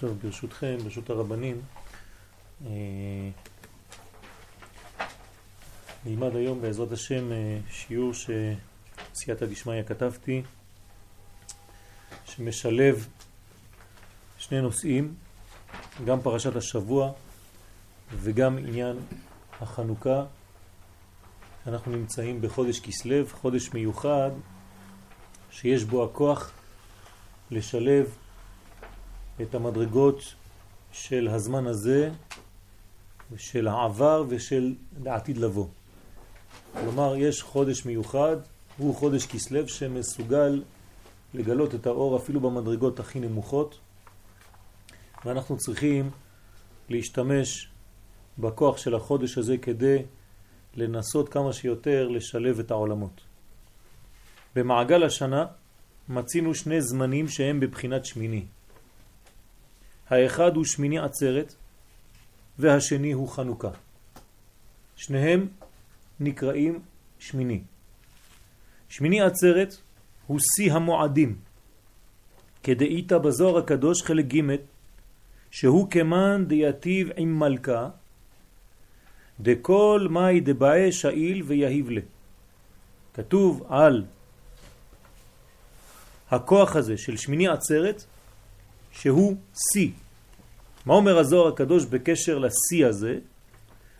טוב, ברשותכם, ברשות הרבנים, אה, נלמד היום בעזרת השם אה, שיעור שסייעתא דשמיא כתבתי, שמשלב שני נושאים, גם פרשת השבוע וגם עניין החנוכה. אנחנו נמצאים בחודש כסלו, חודש מיוחד שיש בו הכוח לשלב את המדרגות של הזמן הזה, של העבר ושל העתיד לבוא. כלומר, יש חודש מיוחד, הוא חודש כסלו שמסוגל לגלות את האור אפילו במדרגות הכי נמוכות, ואנחנו צריכים להשתמש בכוח של החודש הזה כדי לנסות כמה שיותר לשלב את העולמות. במעגל השנה מצינו שני זמנים שהם בבחינת שמיני. האחד הוא שמיני עצרת והשני הוא חנוכה. שניהם נקראים שמיני. שמיני עצרת הוא שיא המועדים. כדאית בזוהר הקדוש חלק ג' שהוא כמן דייטיב עם מלכה דכל מאי דבאי שאיל ויהיב לה. כתוב על הכוח הזה של שמיני עצרת שהוא שיא. מה אומר הזוהר הקדוש בקשר לשיא הזה?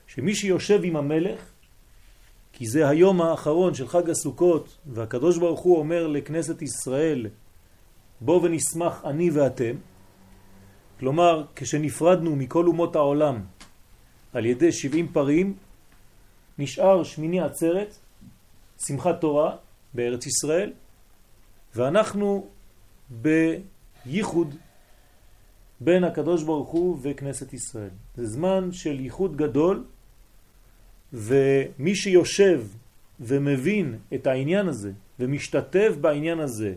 שמי שיושב עם המלך, כי זה היום האחרון של חג הסוכות, והקדוש ברוך הוא אומר לכנסת ישראל, בוא ונשמח אני ואתם, כלומר, כשנפרדנו מכל אומות העולם על ידי 70 פרים, נשאר שמיני עצרת, שמחת תורה בארץ ישראל, ואנחנו בייחוד בין הקדוש ברוך הוא וכנסת ישראל. זה זמן של ייחוד גדול, ומי שיושב ומבין את העניין הזה ומשתתף בעניין הזה,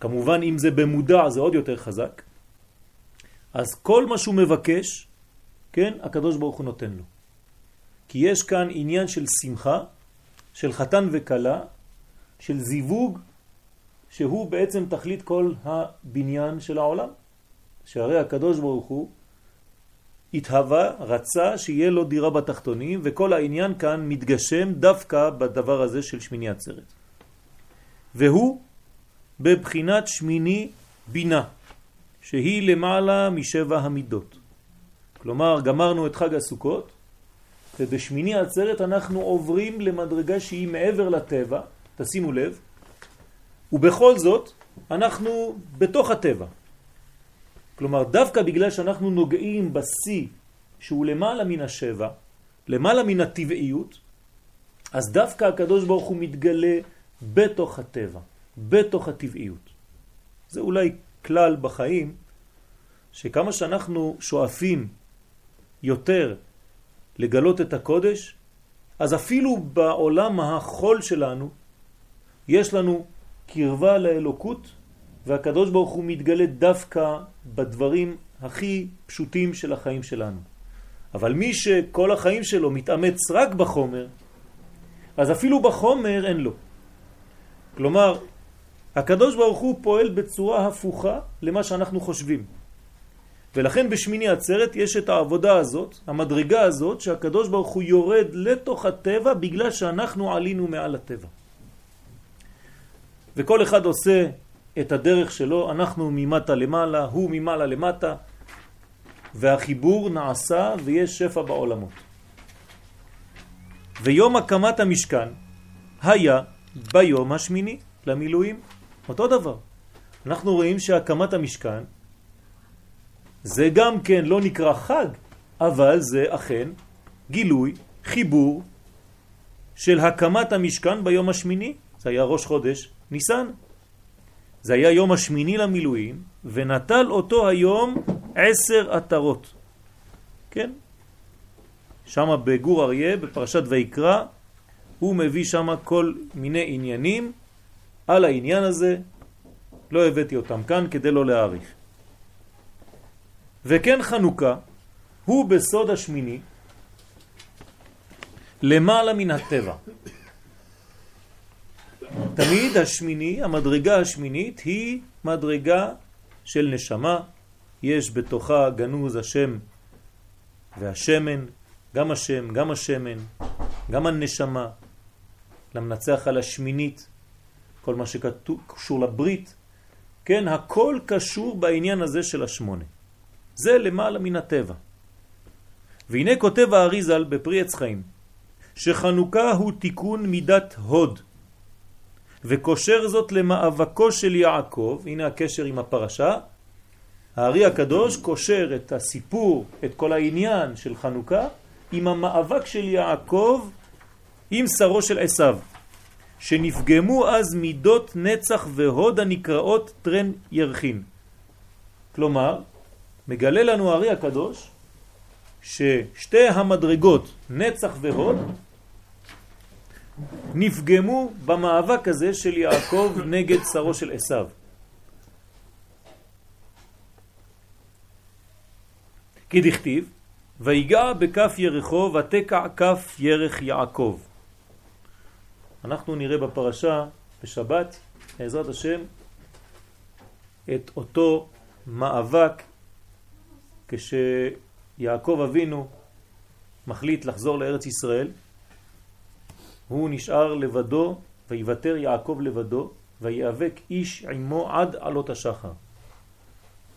כמובן אם זה במודע זה עוד יותר חזק, אז כל מה שהוא מבקש, כן, הקדוש ברוך הוא נותן לו. כי יש כאן עניין של שמחה, של חתן וקלה, של זיווג, שהוא בעצם תכלית כל הבניין של העולם. שהרי הקדוש ברוך הוא התהווה, רצה שיהיה לו דירה בתחתונים, וכל העניין כאן מתגשם דווקא בדבר הזה של שמיני עצרת. והוא בבחינת שמיני בינה, שהיא למעלה משבע המידות. כלומר, גמרנו את חג הסוכות, ובשמיני עצרת אנחנו עוברים למדרגה שהיא מעבר לטבע, תשימו לב, ובכל זאת אנחנו בתוך הטבע. כלומר, דווקא בגלל שאנחנו נוגעים בשיא שהוא למעלה מן השבע, למעלה מן הטבעיות, אז דווקא הקדוש ברוך הוא מתגלה בתוך הטבע, בתוך הטבעיות. זה אולי כלל בחיים, שכמה שאנחנו שואפים יותר לגלות את הקודש, אז אפילו בעולם החול שלנו יש לנו קרבה לאלוקות והקדוש ברוך הוא מתגלה דווקא בדברים הכי פשוטים של החיים שלנו. אבל מי שכל החיים שלו מתאמץ רק בחומר, אז אפילו בחומר אין לו. כלומר, הקדוש ברוך הוא פועל בצורה הפוכה למה שאנחנו חושבים. ולכן בשמיני עצרת יש את העבודה הזאת, המדרגה הזאת, שהקדוש ברוך הוא יורד לתוך הטבע בגלל שאנחנו עלינו מעל הטבע. וכל אחד עושה את הדרך שלו, אנחנו ממטה למעלה, הוא ממעלה למטה, והחיבור נעשה ויש שפע בעולמות. ויום הקמת המשכן היה ביום השמיני למילואים, אותו דבר. אנחנו רואים שהקמת המשכן זה גם כן לא נקרא חג, אבל זה אכן גילוי, חיבור של הקמת המשכן ביום השמיני, זה היה ראש חודש ניסן. זה היה יום השמיני למילואים, ונטל אותו היום עשר עטרות. כן? שם בגור אריה, בפרשת ויקרא, הוא מביא שם כל מיני עניינים על העניין הזה. לא הבאתי אותם כאן כדי לא להאריך. וכן חנוכה הוא בסוד השמיני למעלה מן הטבע. תמיד השמיני, המדרגה השמינית, היא מדרגה של נשמה, יש בתוכה גנוז השם והשמן, גם השם, גם השמן, גם הנשמה, למנצח על השמינית, כל מה שקשור לברית, כן, הכל קשור בעניין הזה של השמונה. זה למעלה מן הטבע. והנה כותב האריזל בפרי עץ חיים, שחנוכה הוא תיקון מידת הוד, וקושר זאת למאבקו של יעקב, הנה הקשר עם הפרשה, הארי הקדוש קושר את הסיפור, את כל העניין של חנוכה, עם המאבק של יעקב עם שרו של עשיו, שנפגמו אז מידות נצח והוד הנקראות טרן ירחין. כלומר, מגלה לנו הארי הקדוש ששתי המדרגות, נצח והוד, נפגמו במאבק הזה של יעקב נגד שרו של עשיו. כי דכתיב, ויגע בכף ירחו ותקע כף ירך יעקב. אנחנו נראה בפרשה בשבת, בעזרת השם, את אותו מאבק כשיעקב אבינו מחליט לחזור לארץ ישראל, הוא נשאר לבדו ויוותר יעקב לבדו ויאבק איש עמו עד עלות השחר.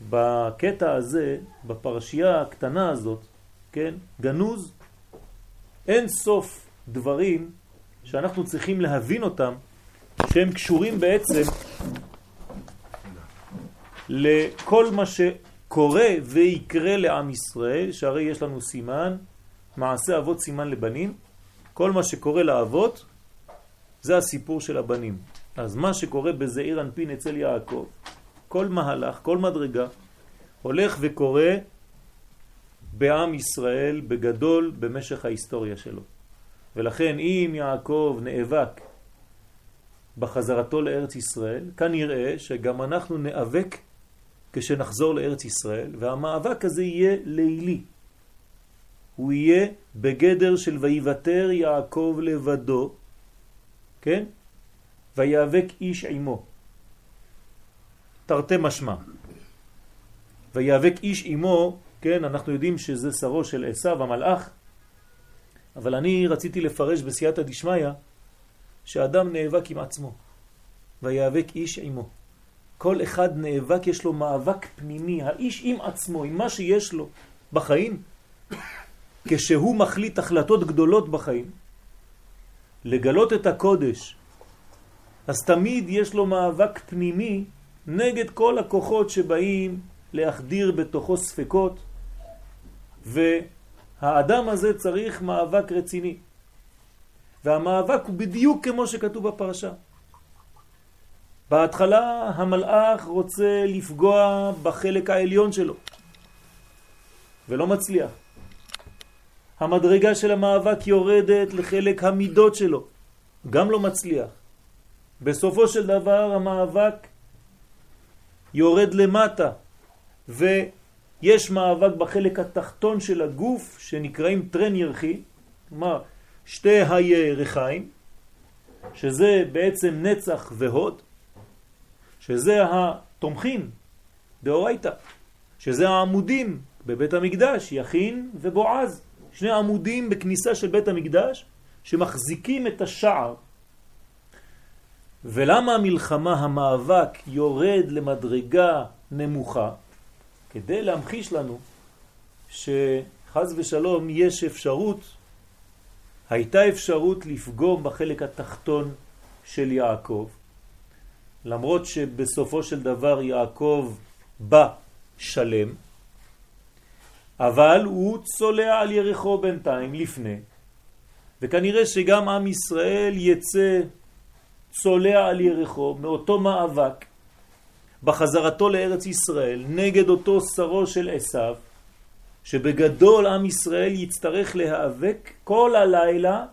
בקטע הזה, בפרשייה הקטנה הזאת, כן, גנוז אין סוף דברים שאנחנו צריכים להבין אותם, שהם קשורים בעצם לכל מה שקורה ויקרה לעם ישראל, שהרי יש לנו סימן, מעשה אבות סימן לבנים, כל מה שקורה לאבות זה הסיפור של הבנים. אז מה שקורה בזעיר אנפין אצל יעקב, כל מהלך, כל מדרגה, הולך וקורה בעם ישראל בגדול במשך ההיסטוריה שלו. ולכן אם יעקב נאבק בחזרתו לארץ ישראל, כנראה שגם אנחנו נאבק כשנחזור לארץ ישראל, והמאבק הזה יהיה לילי. הוא יהיה בגדר של ויוותר יעקב לבדו, כן? ויאבק איש עמו. תרתי משמע. ויאבק איש עמו, כן, אנחנו יודעים שזה שרו של עשיו המלאך, אבל אני רציתי לפרש בסייעתא דשמיא שאדם נאבק עם עצמו, ויאבק איש עמו. כל אחד נאבק, יש לו מאבק פנימי, האיש עם עצמו, עם מה שיש לו בחיים, כשהוא מחליט החלטות גדולות בחיים, לגלות את הקודש, אז תמיד יש לו מאבק פנימי נגד כל הכוחות שבאים להחדיר בתוכו ספקות, והאדם הזה צריך מאבק רציני. והמאבק הוא בדיוק כמו שכתוב בפרשה. בהתחלה המלאך רוצה לפגוע בחלק העליון שלו, ולא מצליח. המדרגה של המאבק יורדת לחלק המידות שלו, גם לא מצליח. בסופו של דבר המאבק יורד למטה, ויש מאבק בחלק התחתון של הגוף שנקראים טרן ירחי, כלומר שתי הירחיים, שזה בעצם נצח והוד, שזה התומכים דאורייתא, שזה העמודים בבית המקדש, יכין ובועז, שני עמודים בכניסה של בית המקדש שמחזיקים את השער. ולמה המלחמה, המאבק, יורד למדרגה נמוכה? כדי להמחיש לנו שחז ושלום יש אפשרות, הייתה אפשרות לפגום בחלק התחתון של יעקב, למרות שבסופו של דבר יעקב בא שלם, אבל הוא צולע על ירחו בינתיים לפני, וכנראה שגם עם ישראל יצא צולע על ירחו מאותו מאבק בחזרתו לארץ ישראל נגד אותו שרו של עשיו, שבגדול עם ישראל יצטרך להיאבק כל הלילה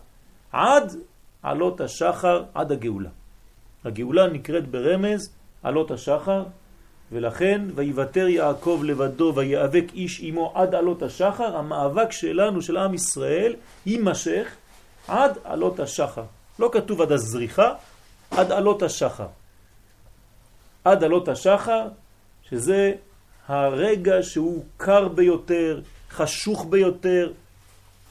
עד עלות השחר, עד הגאולה. הגאולה נקראת ברמז עלות השחר, ולכן ויוותר יעקב לבדו ויאבק איש עמו עד עלות השחר, המאבק שלנו, של עם ישראל, יימשך עד עלות השחר. לא כתוב עד הזריחה, עד עלות השחר. עד עלות השחר, שזה הרגע שהוא קר ביותר, חשוך ביותר,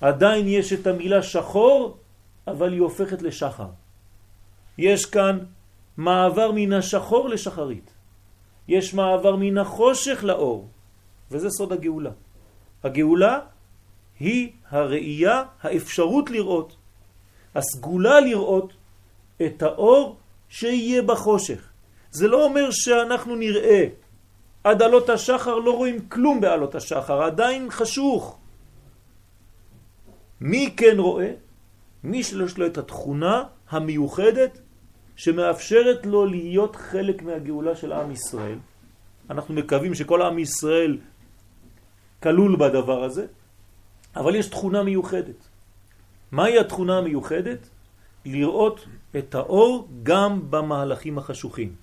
עדיין יש את המילה שחור, אבל היא הופכת לשחר. יש כאן מעבר מן השחור לשחרית. יש מעבר מן החושך לאור, וזה סוד הגאולה. הגאולה היא הראייה, האפשרות לראות, הסגולה לראות את האור שיהיה בחושך. זה לא אומר שאנחנו נראה עד עלות השחר לא רואים כלום בעלות השחר, עדיין חשוך. מי כן רואה? מי שיש לו את התכונה המיוחדת שמאפשרת לו להיות חלק מהגאולה של עם ישראל. אנחנו מקווים שכל עם ישראל כלול בדבר הזה, אבל יש תכונה מיוחדת. מהי התכונה המיוחדת? לראות את האור גם במהלכים החשוכים.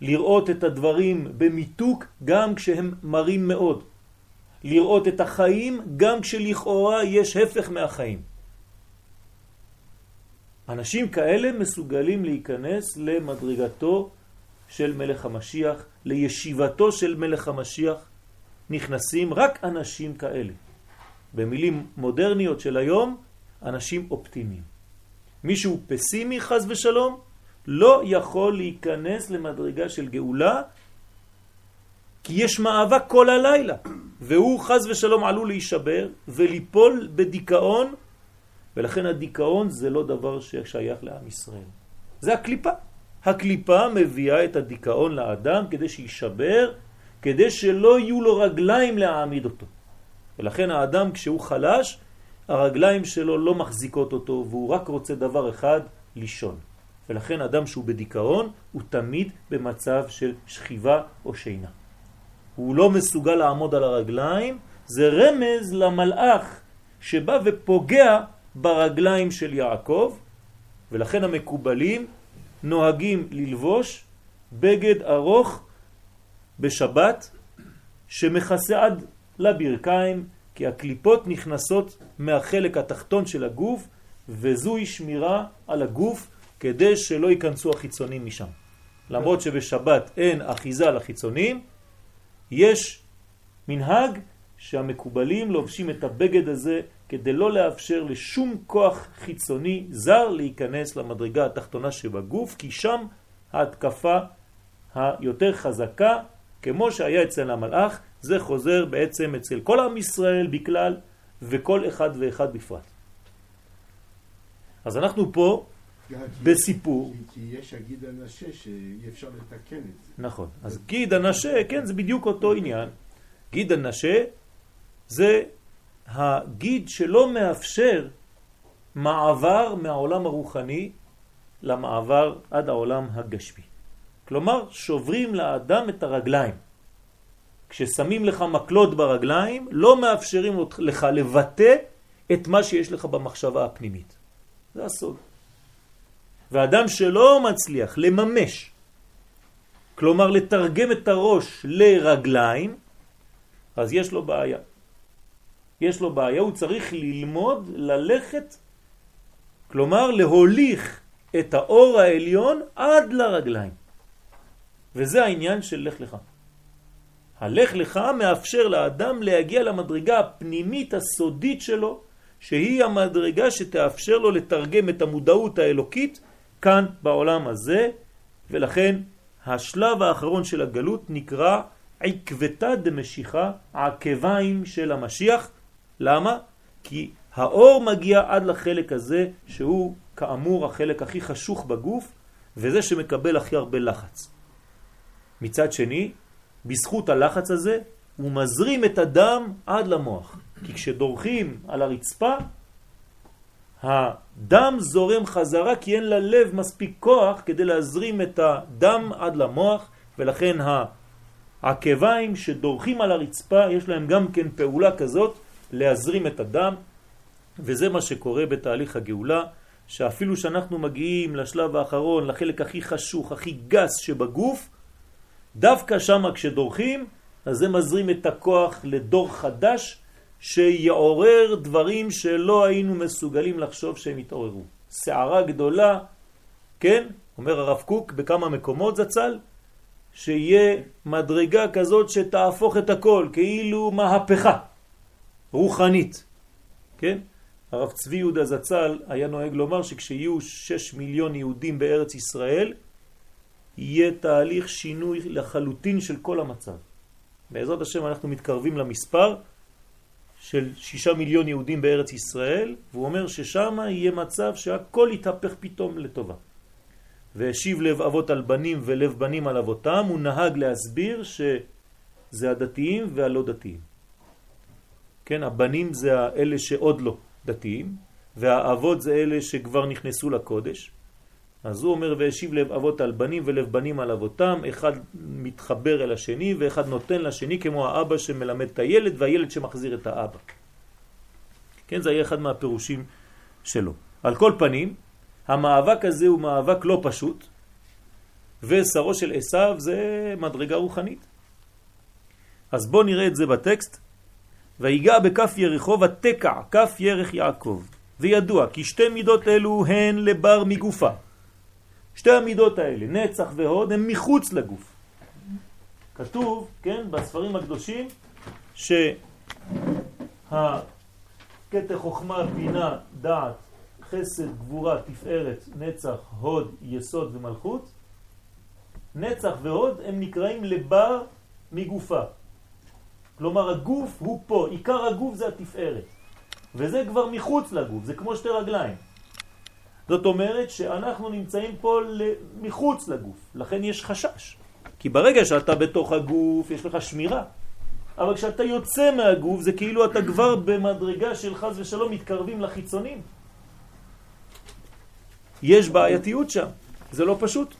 לראות את הדברים במיתוק גם כשהם מרים מאוד. לראות את החיים גם כשלכאורה יש הפך מהחיים. אנשים כאלה מסוגלים להיכנס למדרגתו של מלך המשיח, לישיבתו של מלך המשיח, נכנסים רק אנשים כאלה. במילים מודרניות של היום, אנשים אופטימיים. מישהו פסימי חז ושלום, לא יכול להיכנס למדרגה של גאולה, כי יש מאבק כל הלילה, והוא חז ושלום עלול להישבר וליפול בדיכאון, ולכן הדיכאון זה לא דבר ששייך לעם ישראל. זה הקליפה. הקליפה מביאה את הדיכאון לאדם כדי שישבר, כדי שלא יהיו לו רגליים להעמיד אותו. ולכן האדם כשהוא חלש, הרגליים שלו לא מחזיקות אותו והוא רק רוצה דבר אחד, לישון. ולכן אדם שהוא בדיכאון הוא תמיד במצב של שכיבה או שינה. הוא לא מסוגל לעמוד על הרגליים, זה רמז למלאך שבא ופוגע ברגליים של יעקב, ולכן המקובלים נוהגים ללבוש בגד ארוך בשבת שמכסה עד לברכיים, כי הקליפות נכנסות מהחלק התחתון של הגוף, וזוהי שמירה על הגוף כדי שלא ייכנסו החיצונים משם. למרות שבשבת אין אחיזה לחיצונים, יש מנהג שהמקובלים לובשים את הבגד הזה כדי לא לאפשר לשום כוח חיצוני זר להיכנס למדרגה התחתונה שבגוף, כי שם ההתקפה היותר חזקה, כמו שהיה אצל המלאך, זה חוזר בעצם אצל כל עם ישראל בכלל וכל אחד ואחד בפרט. אז אנחנו פה בסיפור. כי יש הגיד הנשה שאי אפשר לתקן את זה. נכון. אז גיד הנשה, כן, זה בדיוק אותו עניין. גיד הנשה זה הגיד שלא מאפשר מעבר מהעולם הרוחני למעבר עד העולם הגשמי. כלומר, שוברים לאדם את הרגליים. כששמים לך מקלות ברגליים, לא מאפשרים לך לבטא את מה שיש לך במחשבה הפנימית. זה הסוד. ואדם שלא מצליח לממש, כלומר לתרגם את הראש לרגליים, אז יש לו בעיה. יש לו בעיה, הוא צריך ללמוד ללכת, כלומר להוליך את האור העליון עד לרגליים. וזה העניין של לך לך. הלך לך מאפשר לאדם להגיע למדרגה הפנימית הסודית שלו, שהיא המדרגה שתאפשר לו לתרגם את המודעות האלוקית כאן בעולם הזה, ולכן השלב האחרון של הגלות נקרא עקבתה דמשיכה, עקביים של המשיח. למה? כי האור מגיע עד לחלק הזה שהוא כאמור החלק הכי חשוך בגוף וזה שמקבל הכי הרבה לחץ. מצד שני, בזכות הלחץ הזה הוא מזרים את הדם עד למוח. כי כשדורכים על הרצפה, הדם זורם חזרה כי אין ללב מספיק כוח כדי להזרים את הדם עד למוח ולכן העקביים שדורכים על הרצפה יש להם גם כן פעולה כזאת להזרים את הדם וזה מה שקורה בתהליך הגאולה שאפילו שאנחנו מגיעים לשלב האחרון לחלק הכי חשוך, הכי גס שבגוף דווקא שם כשדורכים אז זה מזרים את הכוח לדור חדש שיעורר דברים שלא היינו מסוגלים לחשוב שהם יתעוררו. שערה גדולה, כן, אומר הרב קוק בכמה מקומות זצ"ל, שיהיה מדרגה כזאת שתהפוך את הכל, כאילו מהפכה רוחנית, כן? הרב צבי יהודה זצ"ל היה נוהג לומר שכשיהיו שש מיליון יהודים בארץ ישראל, יהיה תהליך שינוי לחלוטין של כל המצב. בעזרת השם אנחנו מתקרבים למספר של שישה מיליון יהודים בארץ ישראל, והוא אומר ששם יהיה מצב שהכל יתהפך פתאום לטובה. והשיב לב אבות על בנים ולב בנים על אבותם, הוא נהג להסביר שזה הדתיים והלא דתיים. כן, הבנים זה אלה שעוד לא דתיים, והאבות זה אלה שכבר נכנסו לקודש. אז הוא אומר, והשיב לב אבות על בנים ולב בנים על אבותם, אחד מתחבר אל השני ואחד נותן לשני כמו האבא שמלמד את הילד והילד שמחזיר את האבא. כן, זה היה אחד מהפירושים שלו. על כל פנים, המאבק הזה הוא מאבק לא פשוט, ושרו של עשיו זה מדרגה רוחנית. אז בואו נראה את זה בטקסט. ויגע בכף ירחו ותקע כף ירך יעקב. וידוע כי שתי מידות אלו הן לבר מגופה. שתי המידות האלה, נצח והוד, הן מחוץ לגוף. כתוב, כן, בספרים הקדושים, שהקטע חוכמה, בינה, דעת, חסד, גבורה, תפארת, נצח, הוד, יסוד ומלכות, נצח והוד הם נקראים לבר מגופה. כלומר הגוף הוא פה, עיקר הגוף זה התפארת. וזה כבר מחוץ לגוף, זה כמו שתי רגליים. זאת אומרת שאנחנו נמצאים פה מחוץ לגוף, לכן יש חשש. כי ברגע שאתה בתוך הגוף יש לך שמירה, אבל כשאתה יוצא מהגוף זה כאילו אתה כבר במדרגה של חז ושלום מתקרבים לחיצונים. יש בעייתיות שם, זה לא פשוט.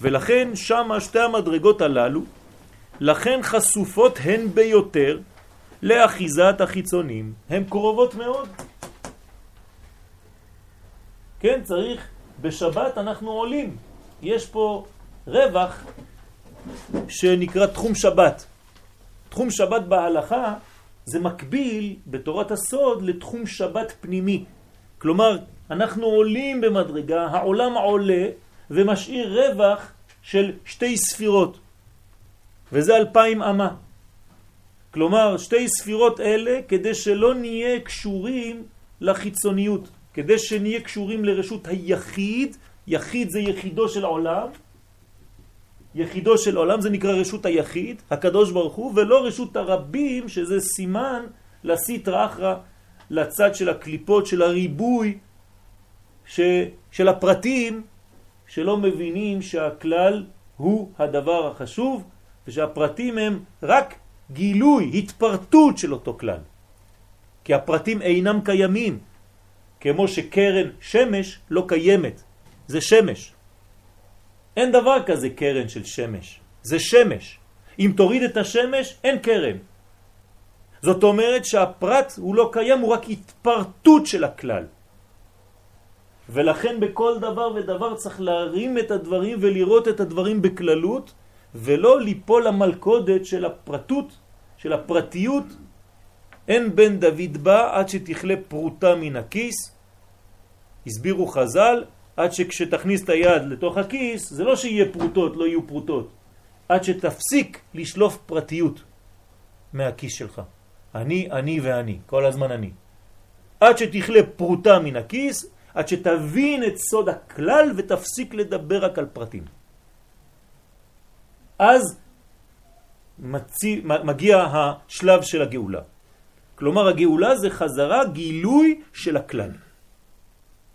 ולכן שם שתי המדרגות הללו, לכן חשופות הן ביותר לאחיזת החיצונים, הן קרובות מאוד. כן, צריך, בשבת אנחנו עולים. יש פה רווח שנקרא תחום שבת. תחום שבת בהלכה זה מקביל בתורת הסוד לתחום שבת פנימי. כלומר, אנחנו עולים במדרגה, העולם עולה ומשאיר רווח של שתי ספירות, וזה אלפיים אמה. כלומר, שתי ספירות אלה כדי שלא נהיה קשורים לחיצוניות. כדי שנהיה קשורים לרשות היחיד, יחיד זה יחידו של עולם, יחידו של עולם זה נקרא רשות היחיד, הקדוש ברוך הוא, ולא רשות הרבים שזה סימן לסית אחרא, לצד של הקליפות, של הריבוי, ש, של הפרטים, שלא מבינים שהכלל הוא הדבר החשוב, ושהפרטים הם רק גילוי, התפרטות של אותו כלל. כי הפרטים אינם קיימים, כמו שקרן שמש לא קיימת, זה שמש. אין דבר כזה קרן של שמש, זה שמש. אם תוריד את השמש, אין קרן. זאת אומרת שהפרט הוא לא קיים, הוא רק התפרטות של הכלל. ולכן בכל דבר ודבר צריך להרים את הדברים ולראות את הדברים בכללות, ולא ליפול למלכודת של הפרטות, של הפרטיות, אין בן דוד בא עד שתכלה פרוטה מן הכיס. הסבירו חז"ל, עד שכשתכניס את היד לתוך הכיס, זה לא שיהיה פרוטות, לא יהיו פרוטות. עד שתפסיק לשלוף פרטיות מהכיס שלך. אני, אני ואני, כל הזמן אני. עד שתכלה פרוטה מן הכיס, עד שתבין את סוד הכלל ותפסיק לדבר רק על פרטים. אז מציא, מגיע השלב של הגאולה. כלומר הגאולה זה חזרה גילוי של הכלל.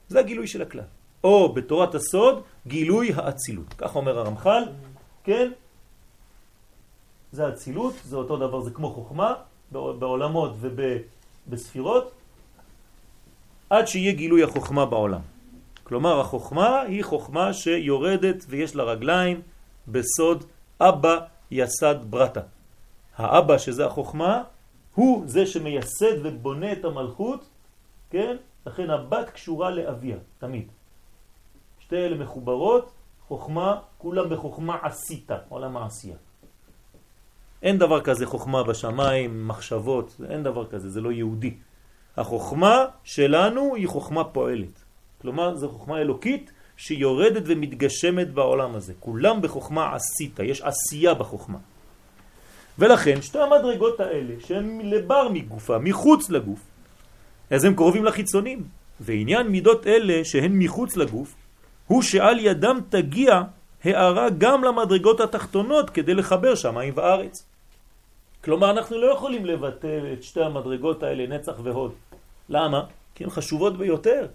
זה הגילוי של הכלל. או בתורת הסוד, גילוי האצילות. כך אומר הרמח"ל, כן? זה אצילות, זה אותו דבר, זה כמו חוכמה, בעולמות ובספירות, עד שיהיה גילוי החוכמה בעולם. כלומר, החוכמה היא חוכמה שיורדת ויש לה רגליים בסוד אבא יסד ברטה. האבא, שזה החוכמה, הוא זה שמייסד ובונה את המלכות, כן? לכן הבת קשורה לאביה, תמיד. שתי אלה מחוברות, חוכמה, כולם בחוכמה עשית, עולם העשייה. אין דבר כזה חוכמה בשמיים, מחשבות, אין דבר כזה, זה לא יהודי. החוכמה שלנו היא חוכמה פועלת. כלומר, זו חוכמה אלוקית שיורדת ומתגשמת בעולם הזה. כולם בחוכמה עשית, יש עשייה בחוכמה. ולכן שתי המדרגות האלה שהן לבר מגופה, מחוץ לגוף, אז הם קרובים לחיצונים. ועניין מידות אלה שהן מחוץ לגוף, הוא שעל ידם תגיע הערה גם למדרגות התחתונות כדי לחבר שמיים וארץ. כלומר, אנחנו לא יכולים לבטל את שתי המדרגות האלה, נצח והוד. למה? כי הן חשובות ביותר.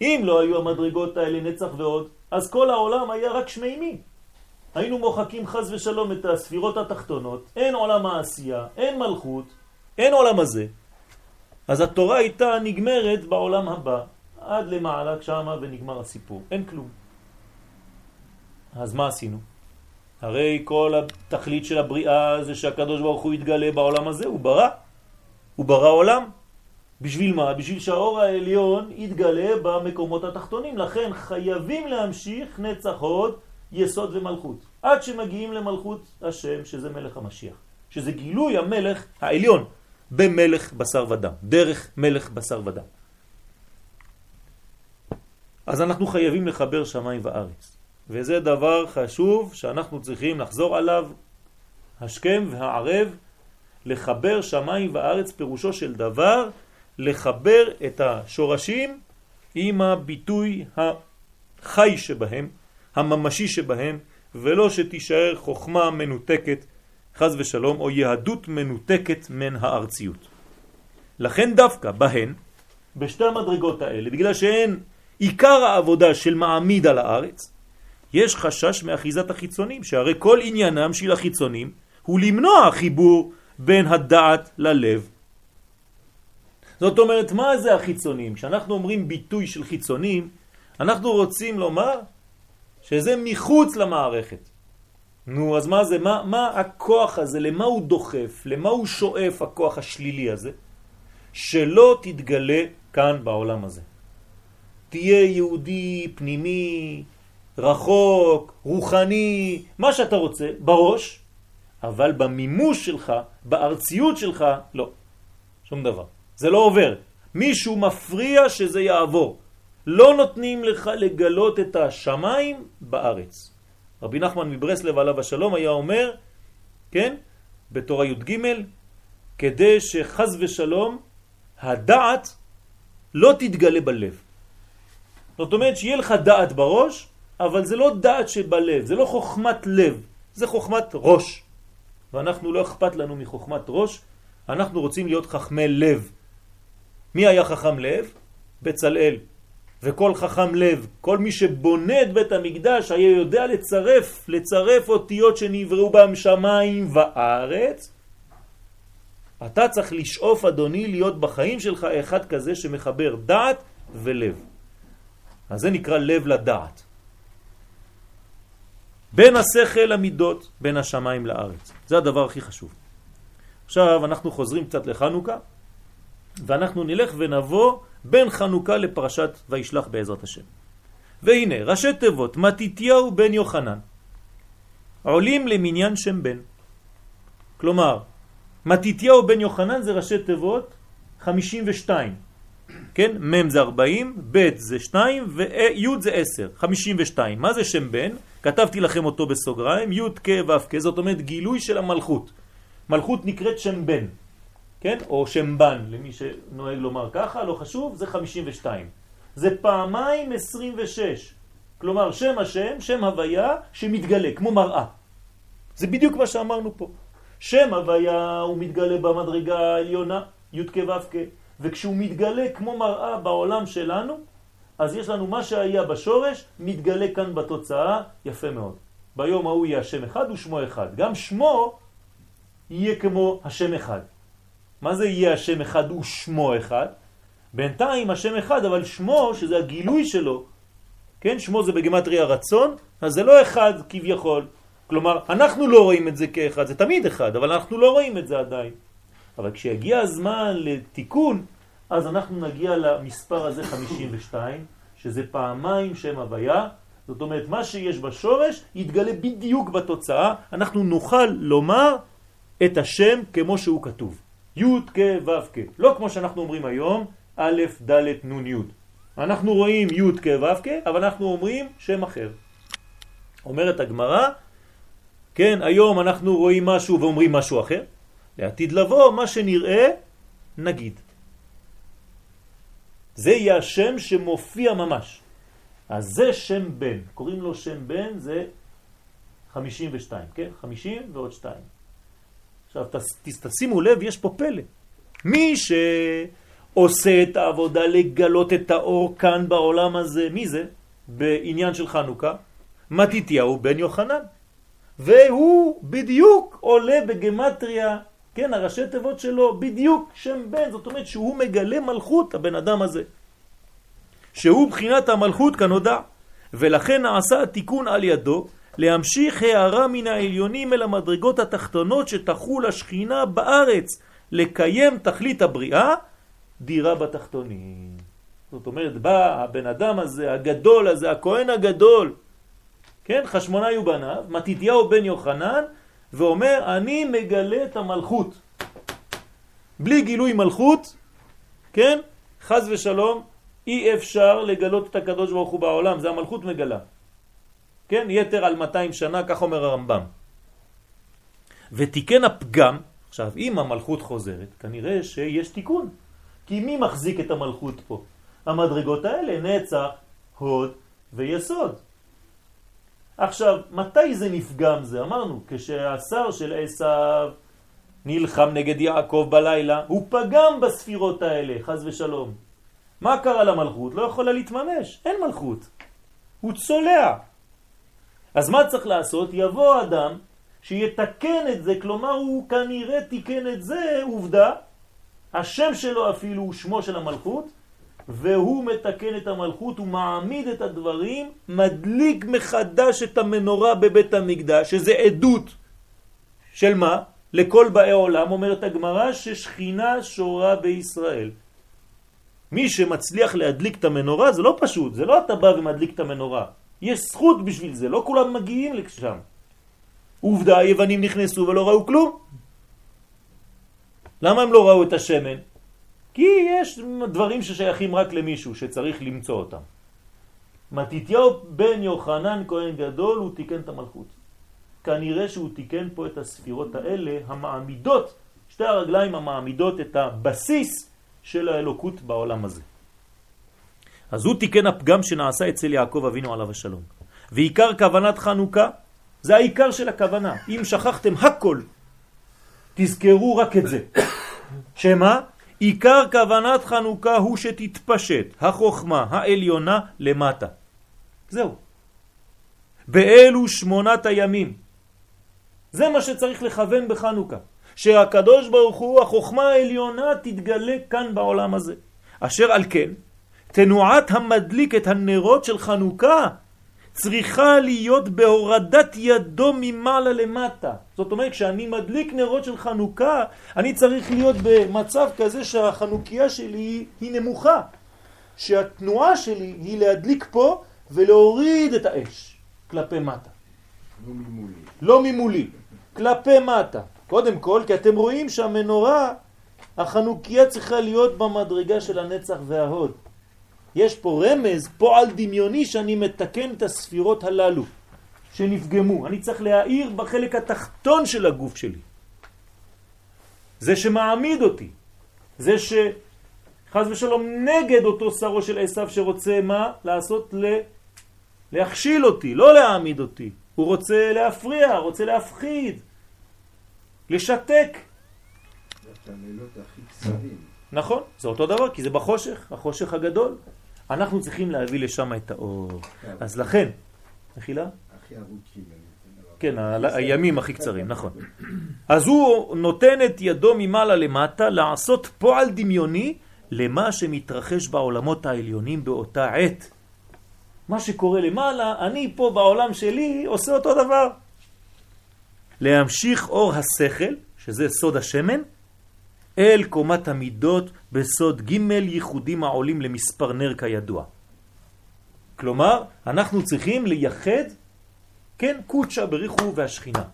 אם לא היו המדרגות האלה נצח והוד, אז כל העולם היה רק שמימי. היינו מוחקים חז ושלום את הספירות התחתונות, אין עולם העשייה, אין מלכות, אין עולם הזה. אז התורה הייתה נגמרת בעולם הבא, עד למעלה שמה ונגמר הסיפור, אין כלום. אז מה עשינו? הרי כל התכלית של הבריאה זה שהקדוש ברוך הוא יתגלה בעולם הזה, הוא ברא. הוא ברא עולם. בשביל מה? בשביל שהאור העליון יתגלה במקומות התחתונים. לכן חייבים להמשיך נצח הוד, יסוד ומלכות. עד שמגיעים למלכות השם, שזה מלך המשיח. שזה גילוי המלך העליון במלך בשר ודם. דרך מלך בשר ודם. אז אנחנו חייבים לחבר שמיים וארץ. וזה דבר חשוב שאנחנו צריכים לחזור עליו השכם והערב, לחבר שמיים וארץ פירושו של דבר, לחבר את השורשים עם הביטוי החי שבהם, הממשי שבהם, ולא שתישאר חוכמה מנותקת, חז ושלום, או יהדות מנותקת מן הארציות. לכן דווקא בהן, בשתי המדרגות האלה, בגלל שהן עיקר העבודה של מעמיד על הארץ, יש חשש מאחיזת החיצונים, שהרי כל עניינם של החיצונים הוא למנוע חיבור בין הדעת ללב. זאת אומרת, מה זה החיצונים? כשאנחנו אומרים ביטוי של חיצונים, אנחנו רוצים לומר שזה מחוץ למערכת. נו, אז מה זה? מה, מה הכוח הזה? למה הוא דוחף? למה הוא שואף הכוח השלילי הזה? שלא תתגלה כאן בעולם הזה. תהיה יהודי פנימי, רחוק, רוחני, מה שאתה רוצה, בראש, אבל במימוש שלך, בארציות שלך, לא. שום דבר. זה לא עובר. מישהו מפריע שזה יעבור. לא נותנים לך לגלות את השמיים בארץ. רבי נחמן מברסלב עליו השלום היה אומר, כן, בתורה י"ג, כדי שחז ושלום הדעת לא תתגלה בלב. זאת אומרת שיהיה לך דעת בראש, אבל זה לא דעת שבלב, זה לא חוכמת לב, זה חוכמת ראש. ואנחנו לא אכפת לנו מחוכמת ראש, אנחנו רוצים להיות חכמי לב. מי היה חכם לב? בצלאל. וכל חכם לב, כל מי שבונה את בית המקדש היה יודע לצרף, לצרף אותיות שנבראו בהם שמיים וארץ. אתה צריך לשאוף, אדוני, להיות בחיים שלך אחד כזה שמחבר דעת ולב. אז זה נקרא לב לדעת. בין השכל למידות, בין השמיים לארץ. זה הדבר הכי חשוב. עכשיו אנחנו חוזרים קצת לחנוכה, ואנחנו נלך ונבוא בין חנוכה לפרשת וישלח בעזרת השם. והנה, ראשי תיבות, מתיתיהו בן יוחנן, עולים למניין שם בן. כלומר, מתיתיהו בן יוחנן זה ראשי תיבות 52. כן? מ' זה 40, ב' זה 2 וי' זה 10, 52. מה זה שם בן? כתבתי לכם אותו בסוגריים, י' כ' ו' כ', זאת אומרת גילוי של המלכות. מלכות נקראת שם בן, כן? או שם בן, למי שנוהג לומר ככה, לא חשוב, זה 52. זה פעמיים 26. כלומר, שם השם, שם הוויה שמתגלה, כמו מראה. זה בדיוק מה שאמרנו פה. שם הוויה הוא מתגלה במדרגה העליונה, י' כ' כ'. וכשהוא מתגלה כמו מראה בעולם שלנו, אז יש לנו מה שהיה בשורש, מתגלה כאן בתוצאה, יפה מאוד. ביום ההוא יהיה השם אחד ושמו אחד. גם שמו יהיה כמו השם אחד. מה זה יהיה השם אחד ושמו אחד? בינתיים השם אחד, אבל שמו, שזה הגילוי שלו, כן, שמו זה בגמטריה רצון, אז זה לא אחד כביכול. כלומר, אנחנו לא רואים את זה כאחד, זה תמיד אחד, אבל אנחנו לא רואים את זה עדיין. אבל כשיגיע הזמן לתיקון, אז אנחנו נגיע למספר הזה 52, שזה פעמיים שם הוויה, זאת אומרת, מה שיש בשורש יתגלה בדיוק בתוצאה, אנחנו נוכל לומר את השם כמו שהוא כתוב. י' כ' ו' כ', לא כמו שאנחנו אומרים היום, א', ד', נ', י'. אנחנו רואים י' כ' ו' כ', אבל אנחנו אומרים שם אחר. אומרת הגמרא, כן, היום אנחנו רואים משהו ואומרים משהו אחר, לעתיד לבוא מה שנראה נגיד. זה יהיה השם שמופיע ממש. אז זה שם בן, קוראים לו שם בן, זה 52, כן? 50 ועוד 2. עכשיו תשימו לב, יש פה פלא. מי שעושה את העבודה לגלות את האור כאן בעולם הזה, מי זה? בעניין של חנוכה, מתיתיהו בן יוחנן. והוא בדיוק עולה בגמטריה, כן, הראשי תיבות שלו, בדיוק שם בן, זאת אומרת שהוא מגלה מלכות, הבן אדם הזה. שהוא בחינת המלכות כנודע, ולכן נעשה התיקון על ידו, להמשיך הערה מן העליונים אל המדרגות התחתונות שתחול השכינה בארץ, לקיים תכלית הבריאה, דירה בתחתונים. זאת אומרת, בא הבן אדם הזה, הגדול הזה, הכהן הגדול, כן, חשמונאי ובניו, מתיתיהו בן יוחנן, ואומר, אני מגלה את המלכות. בלי גילוי מלכות, כן, חז ושלום, אי אפשר לגלות את הקדוש ברוך הוא בעולם, זה המלכות מגלה. כן, יתר על 200 שנה, כך אומר הרמב"ם. ותיקן הפגם, עכשיו אם המלכות חוזרת, כנראה שיש תיקון. כי מי מחזיק את המלכות פה? המדרגות האלה, נצח, הוד ויסוד. עכשיו, מתי זה נפגם זה? אמרנו, כשהשר של עשיו נלחם נגד יעקב בלילה, הוא פגם בספירות האלה, חז ושלום. מה קרה למלכות? לא יכולה להתממש, אין מלכות. הוא צולע. אז מה צריך לעשות? יבוא אדם שיתקן את זה, כלומר הוא כנראה תיקן את זה, עובדה, השם שלו אפילו הוא שמו של המלכות, והוא מתקן את המלכות, הוא מעמיד את הדברים, מדליק מחדש את המנורה בבית המקדש, שזה עדות של מה? לכל באי עולם, אומרת הגמרא, ששכינה שורה בישראל. מי שמצליח להדליק את המנורה זה לא פשוט, זה לא אתה בא ומדליק את המנורה. יש זכות בשביל זה, לא כולם מגיעים לשם. עובדה, היוונים נכנסו ולא ראו כלום. למה הם לא ראו את השמן? כי יש דברים ששייכים רק למישהו שצריך למצוא אותם. מתיתיהו בן יוחנן כהן גדול הוא תיקן את המלכות. כנראה שהוא תיקן פה את הספירות האלה המעמידות, שתי הרגליים המעמידות את הבסיס של האלוקות בעולם הזה. אז הוא תיקן הפגם שנעשה אצל יעקב אבינו עליו השלום. ועיקר כוונת חנוכה זה העיקר של הכוונה. אם שכחתם הכל, תזכרו רק את זה. שמה? עיקר כוונת חנוכה הוא שתתפשט החוכמה העליונה למטה. זהו. באלו שמונת הימים. זה מה שצריך לכוון בחנוכה. שהקדוש ברוך הוא, החוכמה העליונה, תתגלה כאן בעולם הזה. אשר על כן, תנועת המדליק את הנרות של חנוכה צריכה להיות בהורדת ידו ממעלה למטה. זאת אומרת, כשאני מדליק נרות של חנוכה, אני צריך להיות במצב כזה שהחנוכיה שלי היא נמוכה. שהתנועה שלי היא להדליק פה ולהוריד את האש כלפי מטה. לא ממולי. לא ממולי, כלפי מטה. קודם כל, כי אתם רואים שהמנורה, החנוכיה צריכה להיות במדרגה של הנצח וההוד. יש פה רמז, פועל דמיוני שאני מתקן את הספירות הללו שנפגמו. אני צריך להאיר בחלק התחתון של הגוף שלי. זה שמעמיד אותי. זה שחז ושלום נגד אותו שרו של עשיו שרוצה מה? לעשות ל... להכשיל אותי, לא להעמיד אותי. הוא רוצה להפריע, רוצה להפחיד, לשתק. נכון, זה אותו דבר, כי זה בחושך, החושך הגדול. אנחנו צריכים להביא לשם את האור. אז לכן, מחילה? הכי ארוכים. כן, הימים הכי קצרים, נכון. אז הוא נותן את ידו ממעלה למטה לעשות פועל דמיוני למה שמתרחש בעולמות העליונים באותה עת. מה שקורה למעלה, אני פה בעולם שלי עושה אותו דבר. להמשיך אור השכל, שזה סוד השמן, אל קומת המידות בסוד ג' ייחודים העולים למספר נר כידוע. כלומר, אנחנו צריכים לייחד, כן, קודשה בריחו והשכינה.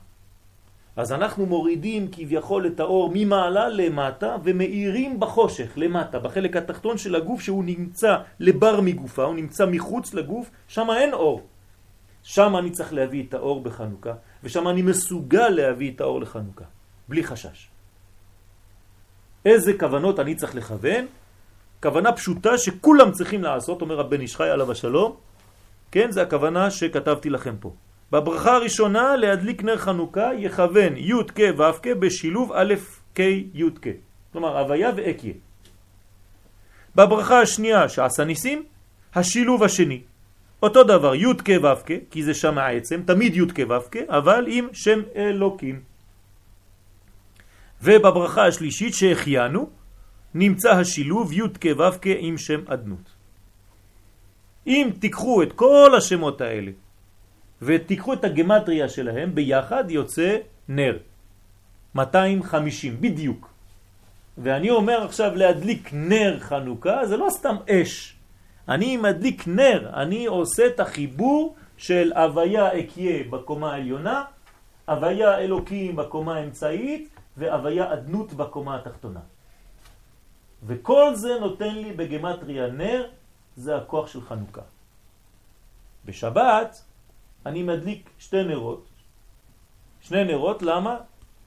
אז אנחנו מורידים כביכול את האור ממעלה למטה ומאירים בחושך למטה, בחלק התחתון של הגוף שהוא נמצא לבר מגופה, הוא נמצא מחוץ לגוף, שם אין אור. שם אני צריך להביא את האור בחנוכה, ושם אני מסוגל להביא את האור לחנוכה, בלי חשש. איזה כוונות אני צריך לכוון? כוונה פשוטה שכולם צריכים לעשות, אומר הבן איש חי עליו השלום, כן, זה הכוונה שכתבתי לכם פה. בברכה הראשונה להדליק נר חנוכה יכוון י' כ' ו' כ' בשילוב א' כ' י' כ'. כלומר הוויה ואקיה. בברכה השנייה שעשה ניסים, השילוב השני. אותו דבר י' כ' ו' כ', כי זה שם העצם, תמיד י' כ' ו' כ', אבל עם שם אלוקים. ובברכה השלישית שהחיינו, נמצא השילוב י' כ' ו' כ' עם שם אדנות. אם תיקחו את כל השמות האלה ותיקחו את הגמטריה שלהם ביחד יוצא נר. 250 בדיוק. ואני אומר עכשיו להדליק נר חנוכה זה לא סתם אש. אני מדליק נר, אני עושה את החיבור של הוויה אקיה בקומה העליונה, הוויה אלוקים בקומה האמצעית והוויה אדנות בקומה התחתונה. וכל זה נותן לי בגמטריה נר, זה הכוח של חנוכה. בשבת אני מדליק שתי נרות. שני נרות, למה?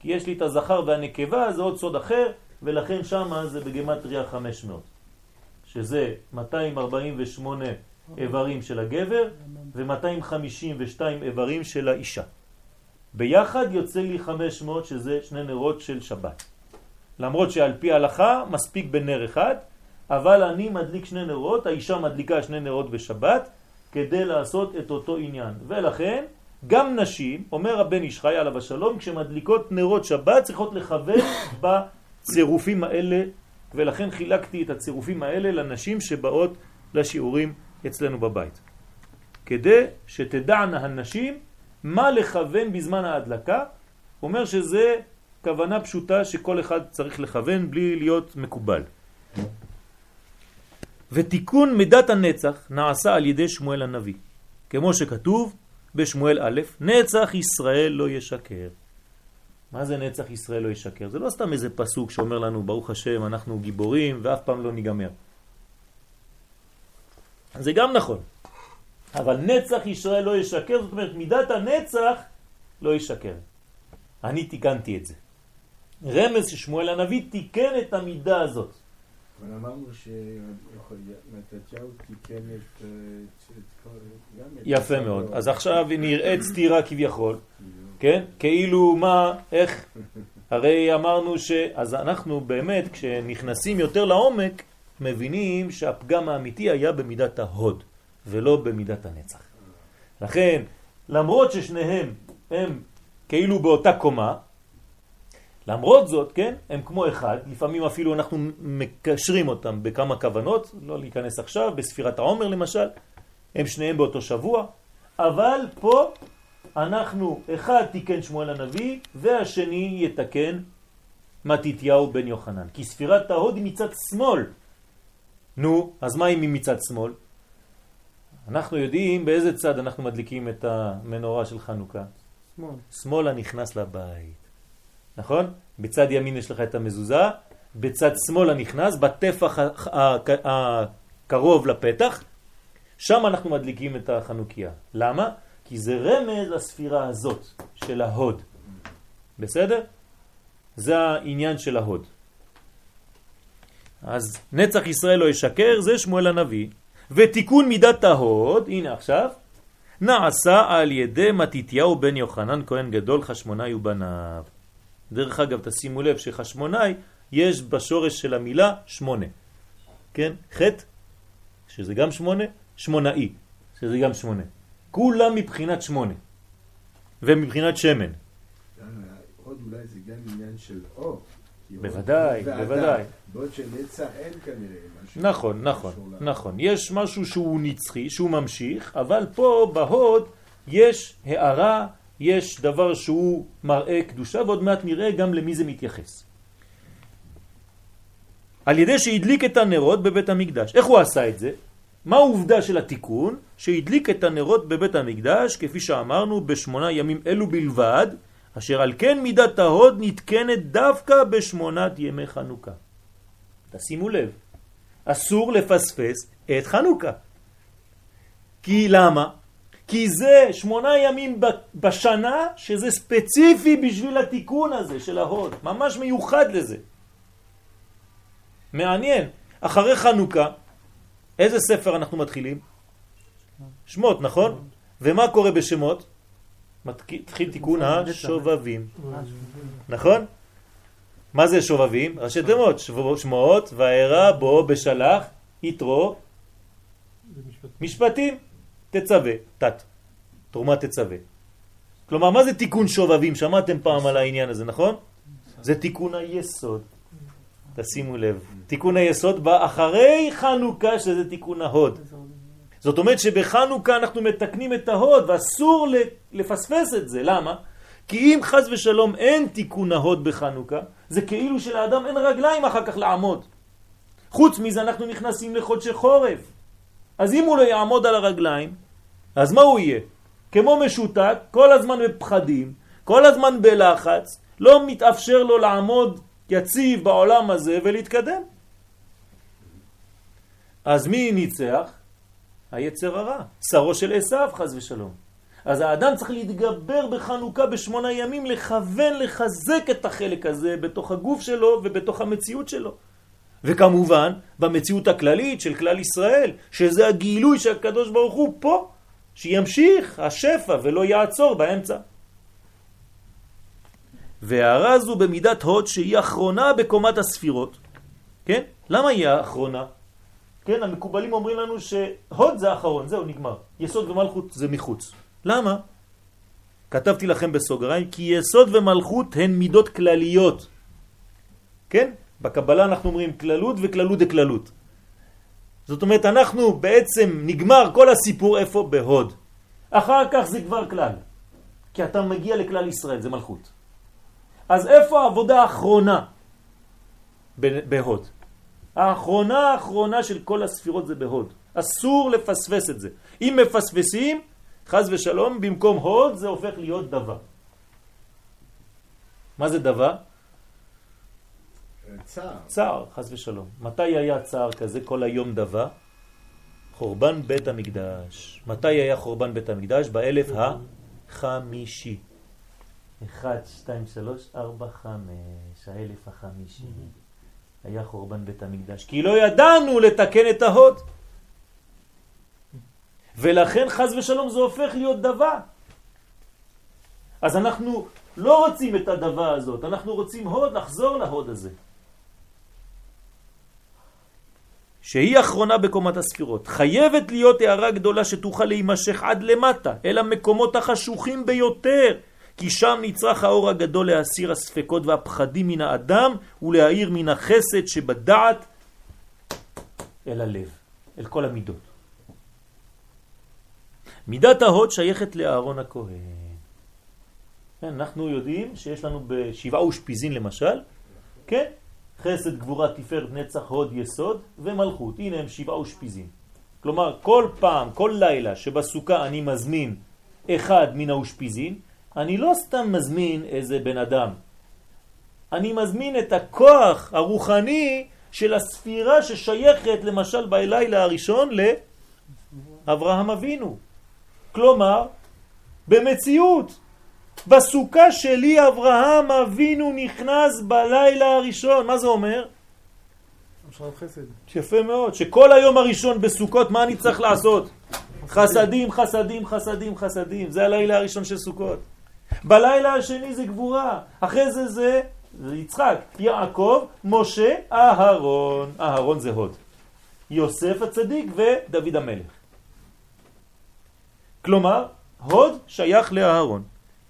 כי יש לי את הזכר והנקבה, זה עוד סוד אחר, ולכן שמה זה בגמטריה 500, שזה 248 איברים של הגבר ו-252 איברים של האישה. ביחד יוצא לי 500 שזה שני נרות של שבת. למרות שעל פי ההלכה מספיק בנר אחד, אבל אני מדליק שני נרות, האישה מדליקה שני נרות בשבת, כדי לעשות את אותו עניין. ולכן, גם נשים, אומר הבן איש חי עליו השלום, כשמדליקות נרות שבת צריכות לכוון בצירופים האלה, ולכן חילקתי את הצירופים האלה לנשים שבאות לשיעורים אצלנו בבית. כדי שתדענה הנשים מה לכוון בזמן ההדלקה, אומר שזה כוונה פשוטה שכל אחד צריך לכוון בלי להיות מקובל. ותיקון מידת הנצח נעשה על ידי שמואל הנביא, כמו שכתוב בשמואל א', נצח ישראל לא ישקר. מה זה נצח ישראל לא ישקר? זה לא סתם איזה פסוק שאומר לנו ברוך השם אנחנו גיבורים ואף פעם לא ניגמר. זה גם נכון, אבל נצח ישראל לא ישקר, זאת אומרת מידת הנצח לא ישקר. אני תיקנתי את זה. רמז ששמואל הנביא תיקן את המידה הזאת. אבל אמרנו שמתתיהו תיקן את... יפה מאוד. אז עכשיו נראית סתירה כביכול, כן? כאילו מה, איך? הרי אמרנו ש... אז אנחנו באמת, כשנכנסים יותר לעומק, מבינים שהפגם האמיתי היה במידת ההוד, ולא במידת הנצח. לכן, למרות ששניהם הם כאילו באותה קומה, למרות זאת, כן, הם כמו אחד, לפעמים אפילו אנחנו מקשרים אותם בכמה כוונות, לא להיכנס עכשיו, בספירת העומר למשל, הם שניהם באותו שבוע, אבל פה אנחנו, אחד תיקן שמואל הנביא, והשני יתקן מתיתיהו בן יוחנן. כי ספירת ההוד היא מצד שמאל. נו, אז מה אם היא מצד שמאל? אנחנו יודעים באיזה צד אנחנו מדליקים את המנורה של חנוכה. שמאל. שמאל הנכנס לבית. נכון? בצד ימין יש לך את המזוזה, בצד שמאל הנכנס, בטפח הקרוב לפתח, שם אנחנו מדליקים את החנוכיה. למה? כי זה רמז לספירה הזאת של ההוד. בסדר? זה העניין של ההוד. אז נצח ישראל לא ישקר, זה שמואל הנביא. ותיקון מידת ההוד, הנה עכשיו, נעשה על ידי מתיתיהו בן יוחנן כהן גדול חשמונאי ובניו. דרך אגב, תשימו לב שחשמונאי יש בשורש של המילה שמונה. כן? חטא, שזה גם שמונה, שמונאי, שזה גם שמונה. כולם מבחינת שמונה. ומבחינת שמן. עוד אולי זה גם עניין של אור. בוודאי, בוודאי. בעוד שנצח אין כנראה משהו. נכון, נכון, נכון. יש משהו שהוא נצחי, שהוא ממשיך, אבל פה בהוד יש הערה יש דבר שהוא מראה קדושה, ועוד מעט נראה גם למי זה מתייחס. על ידי שהדליק את הנרות בבית המקדש. איך הוא עשה את זה? מה העובדה של התיקון? שהדליק את הנרות בבית המקדש, כפי שאמרנו, בשמונה ימים אלו בלבד, אשר על כן מידת ההוד נתקנת דווקא בשמונת ימי חנוכה. תשימו לב, אסור לפספס את חנוכה. כי למה? כי זה שמונה ימים בשנה שזה ספציפי בשביל התיקון הזה של ההוד, ממש מיוחד לזה. מעניין, אחרי חנוכה, איזה ספר אנחנו מתחילים? שמות, נכון? ומה קורה בשמות? מתחיל תיקון השובבים, נכון? מה זה שובבים? ראשי תיבות, שמות, ואירע בו בשלח, יתרו, משפטים, תצווה, תת, תרומה תצווה. כלומר, מה זה תיקון שובבים? שמעתם פעם על העניין הזה, נכון? זה תיקון היסוד. תשימו לב. תיקון היסוד בא אחרי חנוכה שזה תיקון ההוד. זאת אומרת שבחנוכה אנחנו מתקנים את ההוד ואסור לפספס את זה. למה? כי אם חז ושלום אין תיקון ההוד בחנוכה, זה כאילו שלאדם אין רגליים אחר כך לעמוד. חוץ מזה אנחנו נכנסים לחודשי חורף. אז אם הוא לא יעמוד על הרגליים, אז מה הוא יהיה? כמו משותק, כל הזמן בפחדים, כל הזמן בלחץ, לא מתאפשר לו לעמוד יציב בעולם הזה ולהתקדם. אז מי ניצח? היצר הרע, שרו של עשיו חז ושלום. אז האדם צריך להתגבר בחנוכה בשמונה ימים, לכוון, לחזק את החלק הזה בתוך הגוף שלו ובתוך המציאות שלו. וכמובן, במציאות הכללית של כלל ישראל, שזה הגילוי של הקדוש ברוך הוא פה, שימשיך השפע ולא יעצור באמצע. והערה זו במידת הוד שהיא אחרונה בקומת הספירות. כן? למה היא האחרונה? כן, המקובלים אומרים לנו שהוד זה האחרון, זהו, נגמר. יסוד ומלכות זה מחוץ. למה? כתבתי לכם בסוגריים, כי יסוד ומלכות הן מידות כלליות. כן? בקבלה אנחנו אומרים כללות וכללות דקללות. זאת אומרת, אנחנו בעצם נגמר כל הסיפור איפה? בהוד. אחר כך זה כבר כלל. כי אתה מגיע לכלל ישראל, זה מלכות. אז איפה העבודה האחרונה בהוד? האחרונה האחרונה של כל הספירות זה בהוד. אסור לפספס את זה. אם מפספסים, חז ושלום, במקום הוד זה הופך להיות דבה. מה זה דבה? צער. צער, חז ושלום. מתי היה צער כזה כל היום דבה? חורבן בית המקדש. מתי היה חורבן בית המקדש? באלף החמישי. 1, 2, 3, 4, 5, האלף החמישי. היה חורבן בית המקדש, כי לא ידענו לתקן את ההוד. ולכן חז ושלום זה הופך להיות דבה. אז אנחנו לא רוצים את הדבה הזאת, אנחנו רוצים הוד, לחזור להוד הזה. שהיא אחרונה בקומת הספירות. חייבת להיות הערה גדולה שתוכל להימשך עד למטה, אל המקומות החשוכים ביותר, כי שם נצרך האור הגדול להסיר הספקות והפחדים מן האדם ולהאיר מן החסד שבדעת אל הלב, אל כל המידות. מידת ההוד שייכת לאהרון הכהן. כן, אנחנו יודעים שיש לנו בשבעה אושפיזין למשל, כן? חסד, גבורה, תפארת, נצח, הוד, יסוד ומלכות. הנה הם שבעה אושפיזין. כלומר, כל פעם, כל לילה שבסוכה אני מזמין אחד מן האושפיזין, אני לא סתם מזמין איזה בן אדם. אני מזמין את הכוח הרוחני של הספירה ששייכת למשל בלילה הראשון לאברהם אבינו. כלומר, במציאות, בסוכה שלי אברהם אבינו נכנס בלילה הראשון. מה זה אומר? יפה מאוד, שכל היום הראשון בסוכות מה אני צריך לעשות? חסדים, חסדים, חסדים, חסדים. זה הלילה הראשון של סוכות. בלילה השני זה גבורה, אחרי זה זה, יצחק, יעקב, משה, אהרון. אהרון זה הוד. יוסף הצדיק ודוד המלך. כלומר, הוד שייך לאהרון.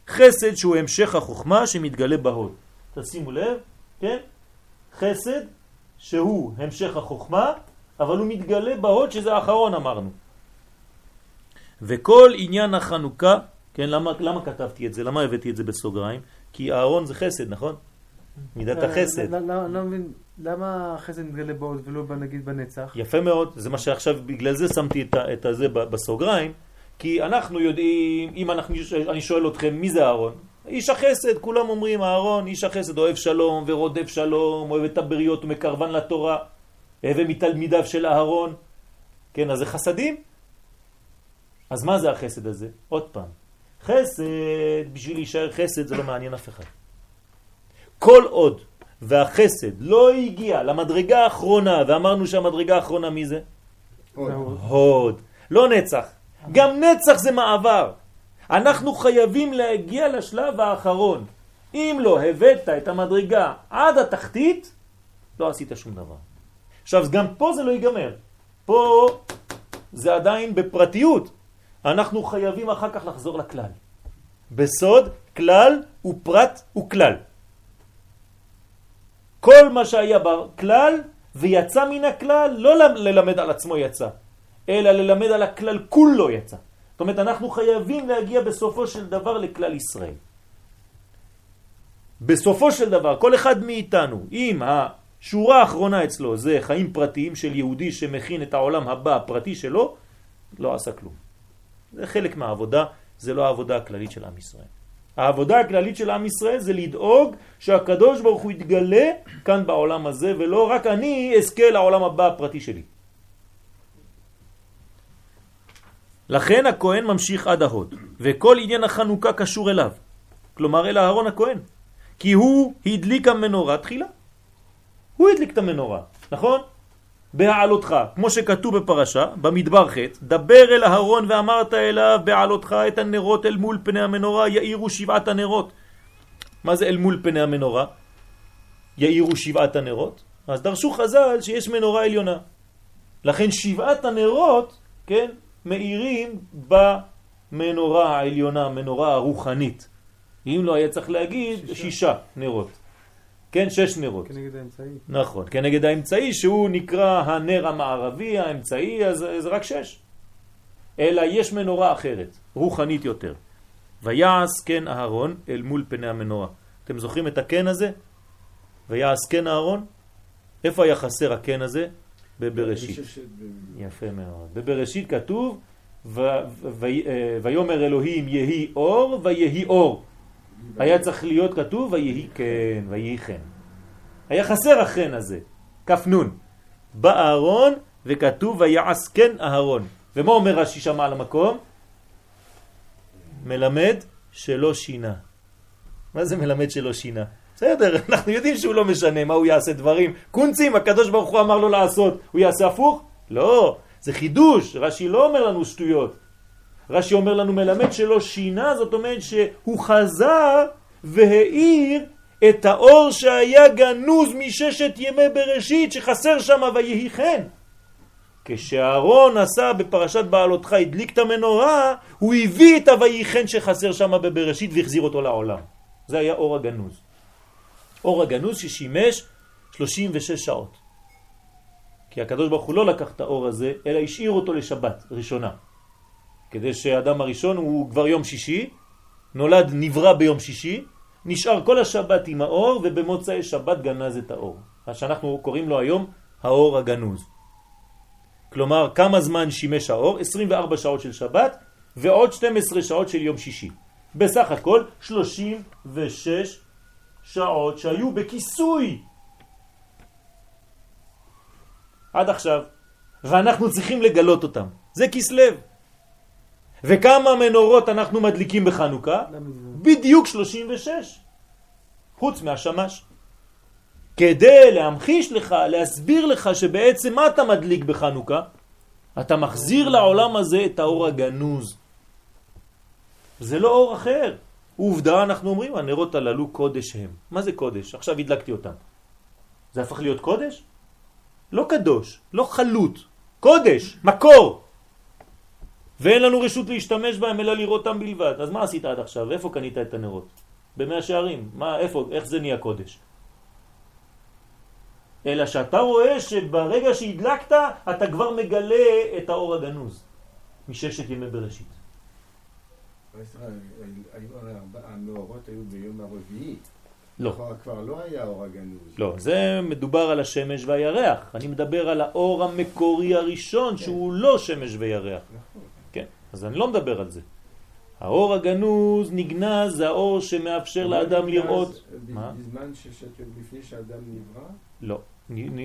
חסד שהוא המשך החוכמה שמתגלה בהוד. תשימו לב, כן? חסד שהוא המשך החוכמה, אבל הוא מתגלה בהוד שזה האחרון אמרנו. וכל עניין החנוכה כן, למה, למה כתבתי את זה? למה הבאתי את זה בסוגריים? כי אהרון זה חסד, נכון? מידת אה, החסד. לא, לא, לא מבין, למה החסד מתגלה בעוד ולא נגיד בנצח? יפה מאוד, זה מה שעכשיו, בגלל זה שמתי את זה בסוגריים, כי אנחנו יודעים, אם אנחנו, אני שואל אתכם, מי זה אהרון? איש החסד, כולם אומרים, אהרון, איש החסד אוהב שלום ורודף שלום, אוהב את הבריות ומקרבן לתורה, הווה מתלמידיו של אהרון. כן, אז זה חסדים. אז מה זה החסד הזה? עוד פעם, חסד, בשביל להישאר חסד זה לא מעניין אף אחד. כל עוד והחסד לא הגיע למדרגה האחרונה, ואמרנו שהמדרגה האחרונה מי זה? הוד. לא נצח. גם נצח זה מעבר. אנחנו חייבים להגיע לשלב האחרון. אם לא הבאת את המדרגה עד התחתית, לא עשית שום דבר. עכשיו, גם פה זה לא ייגמר. פה זה עדיין בפרטיות. אנחנו חייבים אחר כך לחזור לכלל. בסוד, כלל ופרט וכלל. כל מה שהיה בכלל ויצא מן הכלל, לא ללמד על עצמו יצא, אלא ללמד על הכלל כולו יצא. זאת אומרת, אנחנו חייבים להגיע בסופו של דבר לכלל ישראל. בסופו של דבר, כל אחד מאיתנו, אם השורה האחרונה אצלו זה חיים פרטיים של יהודי שמכין את העולם הבא הפרטי שלו, לא עשה כלום. זה חלק מהעבודה, זה לא העבודה הכללית של עם ישראל. העבודה הכללית של עם ישראל זה לדאוג שהקדוש ברוך הוא יתגלה כאן בעולם הזה, ולא רק אני אזכה לעולם הבא הפרטי שלי. לכן הכהן ממשיך עד ההוד, וכל עניין החנוכה קשור אליו, כלומר אל אהרון הכהן, כי הוא הדליק המנורה תחילה. הוא הדליק את המנורה, נכון? בהעלותך, כמו שכתוב בפרשה, במדבר ח', דבר אל אהרון ואמרת אליו בהעלותך את הנרות אל מול פני המנורה, יאירו שבעת הנרות. מה זה אל מול פני המנורה? יאירו שבעת הנרות. אז דרשו חז"ל שיש מנורה עליונה. לכן שבעת הנרות, כן, מאירים במנורה העליונה, מנורה הרוחנית. אם לא היה צריך להגיד שישה, שישה נרות. כן, שש נרות. כנגד האמצעי. נכון, כנגד האמצעי שהוא נקרא הנר המערבי, האמצעי, אז זה רק שש. אלא יש מנורה אחרת, רוחנית יותר. ויעש כן אהרון אל מול פני המנורה. אתם זוכרים את הקן הזה? ויעש כן אהרון? איפה היה חסר הקן הזה? בבראשית. יפה מאוד. בבראשית כתוב אה, ויומר אלוהים יהי אור ויהי אור. היה צריך להיות כתוב ויהי כן, ויהי חן. היה חסר החן הזה, כף נון. בארון וכתוב ויעש כן אהרון. ומה אומר רש"י שם על המקום? מלמד שלא שינה. מה זה מלמד שלא שינה? בסדר, אנחנו יודעים שהוא לא משנה מה הוא יעשה דברים. קונצים, הקדוש ברוך הוא אמר לו לעשות, הוא יעשה הפוך? לא, זה חידוש, רש"י לא אומר לנו שטויות. רש"י אומר לנו מלמד שלא שינה, זאת אומרת שהוא חזר והאיר את האור שהיה גנוז מששת ימי בראשית שחסר שם ויהי חן. כשאהרון עשה בפרשת בעלותך, הדליק את המנורה, הוא הביא את הויהי חן שחסר שם בבראשית והחזיר אותו לעולם. זה היה אור הגנוז. אור הגנוז ששימש 36 שעות. כי הקדוש ברוך הוא לא לקח את האור הזה, אלא השאיר אותו לשבת ראשונה. כדי שהאדם הראשון הוא כבר יום שישי, נולד נברא ביום שישי, נשאר כל השבת עם האור ובמוצאי שבת גנז את האור. מה שאנחנו קוראים לו היום האור הגנוז. כלומר, כמה זמן שימש האור? 24 שעות של שבת ועוד 12 שעות של יום שישי. בסך הכל 36 שעות שהיו בכיסוי עד עכשיו, ואנחנו צריכים לגלות אותם. זה כסלב. וכמה מנורות אנחנו מדליקים בחנוכה? בדיוק 36, חוץ מהשמש. כדי להמחיש לך, להסביר לך שבעצם מה אתה מדליק בחנוכה? אתה מחזיר לעולם הזה את האור הגנוז. זה לא אור אחר. עובדה, אנחנו אומרים, הנרות הללו קודש הם. מה זה קודש? עכשיו הדלקתי אותם. זה הפך להיות קודש? לא קדוש, לא חלוט, קודש, מקור. ואין לנו רשות להשתמש בהם אלא לראות אותם בלבד. אז מה עשית עד עכשיו? איפה קנית את הנרות? במאה שערים. מה, איפה, איך זה נהיה קודש? אלא שאתה רואה שברגע שהדלקת, אתה כבר מגלה את האור הגנוז מששת ימי בראשית. המאורות היו ביום הרביעי. לא. כבר, כבר לא היה אור הגנוז. לא, זה מדובר על השמש והירח. אני מדבר על האור המקורי הראשון, כן. שהוא לא שמש וירח. נכון. אז אני לא מדבר על זה. האור הגנוז נגנז זה האור שמאפשר לאדם לראות. מה? בזמן ששקר, לפני שאדם נברא, לא,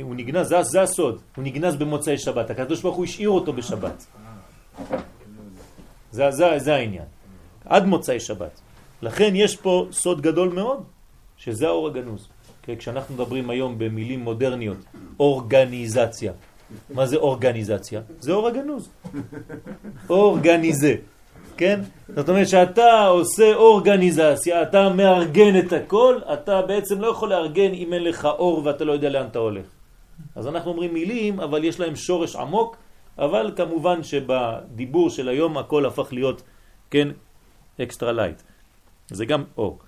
הוא נגנז, זה, זה הסוד, הוא נגנז במוצאי שבת, הקדוש ברוך הוא השאיר אותו בשבת, זה, זה, זה העניין, עד מוצאי שבת. לכן יש פה סוד גדול מאוד, שזה האור הגנוז. כשאנחנו מדברים היום במילים מודרניות, אורגניזציה. מה זה אורגניזציה? זה אור הגנוז. אורגניזה. כן? זאת אומרת שאתה עושה אורגניזציה, אתה מארגן את הכל, אתה בעצם לא יכול לארגן אם אין לך אור ואתה לא יודע לאן אתה הולך. אז אנחנו אומרים מילים, אבל יש להם שורש עמוק, אבל כמובן שבדיבור של היום הכל הפך להיות, כן, extra light. זה גם אור.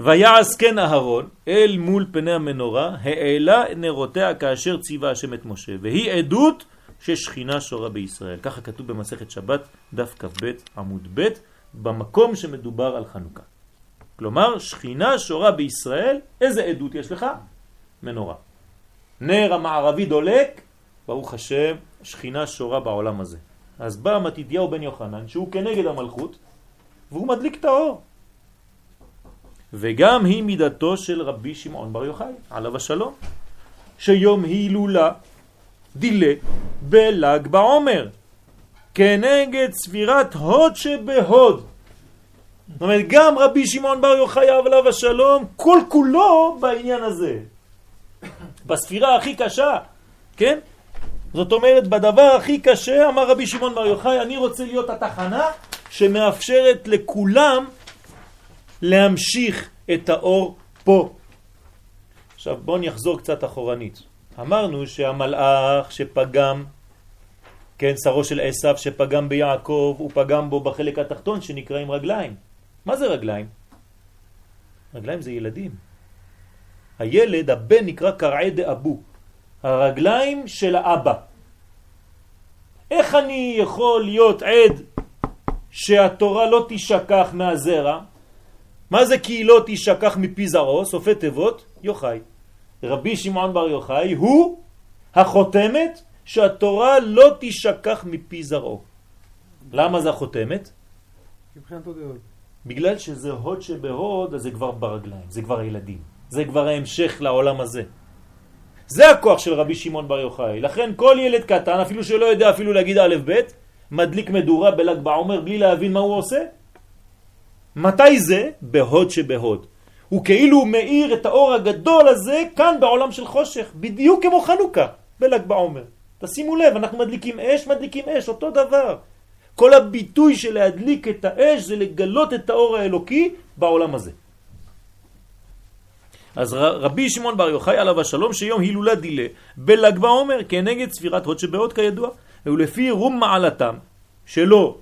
ויעש כן אהרון אל מול פני המנורה, העלה נרותיה כאשר ציווה השם את משה, והיא עדות ששכינה שורה בישראל. ככה כתוב במסכת שבת, דף כ"ב עמוד ב', במקום שמדובר על חנוכה. כלומר, שכינה שורה בישראל, איזה עדות יש לך? מנורה. נר המערבי דולק, ברוך השם, שכינה שורה בעולם הזה. אז בא מתתיהו בן יוחנן, שהוא כנגד המלכות, והוא מדליק את האור. וגם היא מידתו של רבי שמעון בר יוחאי, עליו השלום, שיום הילולה דילה בל"ג בעומר, כנגד ספירת הוד שבהוד. זאת אומרת, גם רבי שמעון בר יוחאי עליו השלום, כל כולו בעניין הזה. בספירה הכי קשה, כן? זאת אומרת, בדבר הכי קשה, אמר רבי שמעון בר יוחאי, אני רוצה להיות התחנה שמאפשרת לכולם להמשיך את האור פה. עכשיו בואו נחזור קצת אחורנית. אמרנו שהמלאך שפגם, כן, שרו של עשיו שפגם ביעקב, הוא פגם בו בחלק התחתון שנקראים רגליים. מה זה רגליים? רגליים זה ילדים. הילד, הבן, נקרא קרעי דאבו. הרגליים של האבא. איך אני יכול להיות עד שהתורה לא תשכח מהזרע? מה זה כי לא תשכח מפי זרעו? סופי תיבות, יוחאי. רבי שמעון בר יוחאי הוא החותמת שהתורה לא תשכח מפי זרעו. למה זה החותמת? בגלל שזה הוד שבהוד, אז זה כבר ברגליים, זה כבר הילדים. זה כבר ההמשך לעולם הזה. זה הכוח של רבי שמעון בר יוחאי. לכן כל ילד קטן, אפילו שלא יודע אפילו להגיד א' ב', מדליק מדורה בל"ג בעומר בלי להבין מה הוא עושה. מתי זה? בהוד שבהוד. הוא כאילו מאיר את האור הגדול הזה כאן בעולם של חושך, בדיוק כמו חנוכה בל"ג בעומר. תשימו לב, אנחנו מדליקים אש, מדליקים אש, אותו דבר. כל הביטוי של להדליק את האש זה לגלות את האור האלוקי בעולם הזה. אז רבי שמעון בר יוחאי עליו השלום שיום הילולה דילה בל"ג בעומר כנגד ספירת הוד שבהוד כידוע ולפי רום מעלתם שלו,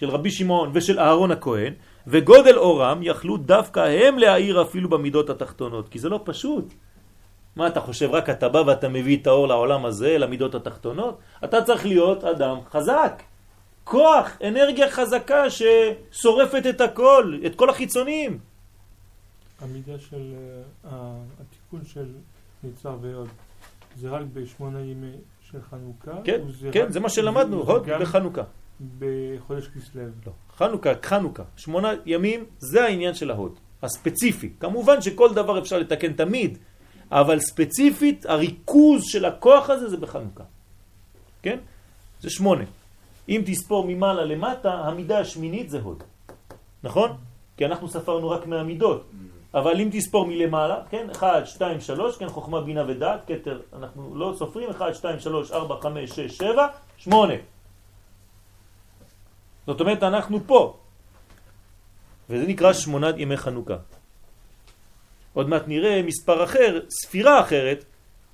של רבי שמעון ושל אהרון הכהן וגודל אורם יכלו דווקא הם להאיר אפילו במידות התחתונות כי זה לא פשוט מה אתה חושב רק אתה בא ואתה מביא את האור לעולם הזה למידות התחתונות אתה צריך להיות אדם חזק כוח, אנרגיה חזקה ששורפת את הכל, את כל החיצונים המידה של אה, התיקון של ניצר והוד זה רק בשמונה ימי של חנוכה? כן, כן, רק- זה מה שלמדנו, הוד בחנוכה. בחודש כסלו. לא, חנוכה, חנוכה, שמונה ימים, זה העניין של ההוד, הספציפי. כמובן שכל דבר אפשר לתקן תמיד, אבל ספציפית, הריכוז של הכוח הזה זה בחנוכה. כן? זה שמונה. אם תספור ממעלה למטה, המידה השמינית זה הוד. נכון? כי אנחנו ספרנו רק מהמידות. אבל אם תספור מלמעלה, כן? 1, 2, 3, כן? חוכמה, בינה ודעת, כתר, אנחנו לא סופרים, 1, 2, 3, 4, 5, 6, 7, 8. זאת אומרת, אנחנו פה. וזה נקרא שמונת ימי חנוכה. עוד מעט נראה מספר אחר, ספירה אחרת,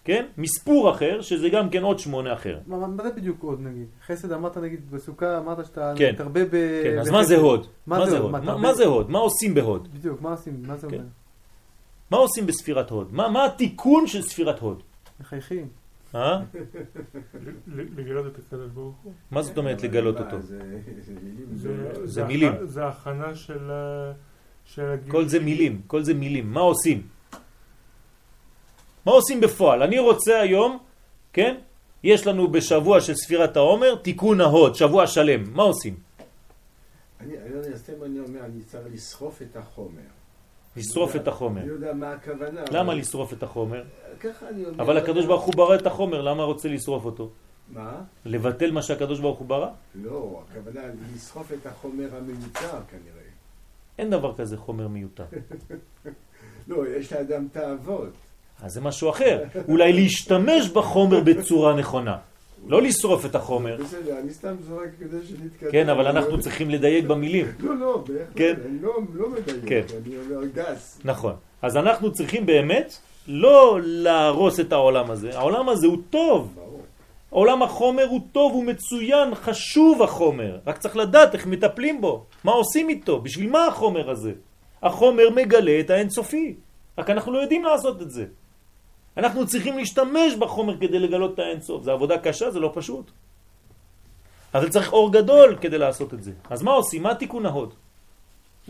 כן? מספור אחר, שזה גם כן עוד שמונה אחר. מה זה בדיוק עוד נגיד? חסד אמרת נגיד בסוכה, אמרת שאתה כן. מתרבה ב... כן, אז. מה זה הוד? מה זה הוד? מה- זה הוד? מה עושים בהוד? בדיוק, מה עושים? מה זה כן. אומר? מה עושים בספירת הוד? מה, מה התיקון של ספירת הוד? מחייכים. אה? לגלות את הקדוש ברוך הוא. מה זאת אומרת לגלות אותו? זה מילים. זה- הכנה של הגיל. כל זה מילים, כל זה מילים. מה עושים? מה עושים בפועל? אני רוצה היום, כן? יש לנו בשבוע של ספירת העומר תיקון ההוד, שבוע שלם. מה עושים? סתם אני אומר, אני צריך לשרוף את החומר. לשרוף את החומר. יודע מה הכוונה. למה לשרוף את החומר? ככה אני אומר. אבל הקדוש ברוך הוא ברא את החומר, למה רוצה לשרוף אותו? מה? לבטל מה שהקדוש ברוך הוא ברא? לא, הכוונה לשרוף את החומר המיותר כנראה. אין דבר כזה חומר מיותר. לא, יש לאדם תאוות. אז זה משהו אחר. אולי להשתמש בחומר בצורה נכונה. לא לשרוף את החומר. בסדר, אני סתם זורק כדי שנתקדם. כן, אבל אנחנו צריכים לדייק במילים. לא, לא, בהחלט. כן. אני לא לא מדייק. כן. אני אומר גס. נכון. אז אנחנו צריכים באמת לא להרוס את העולם הזה. העולם הזה הוא טוב. עולם החומר הוא טוב, הוא מצוין, חשוב החומר. רק צריך לדעת איך מטפלים בו. מה עושים איתו? בשביל מה החומר הזה? החומר מגלה את האינסופי. רק אנחנו לא יודעים לעשות את זה. אנחנו צריכים להשתמש בחומר כדי לגלות את האינסוף. זה עבודה קשה, זה לא פשוט. אבל צריך אור גדול כדי לעשות את זה. אז מה עושים? מה תיקון ההוד?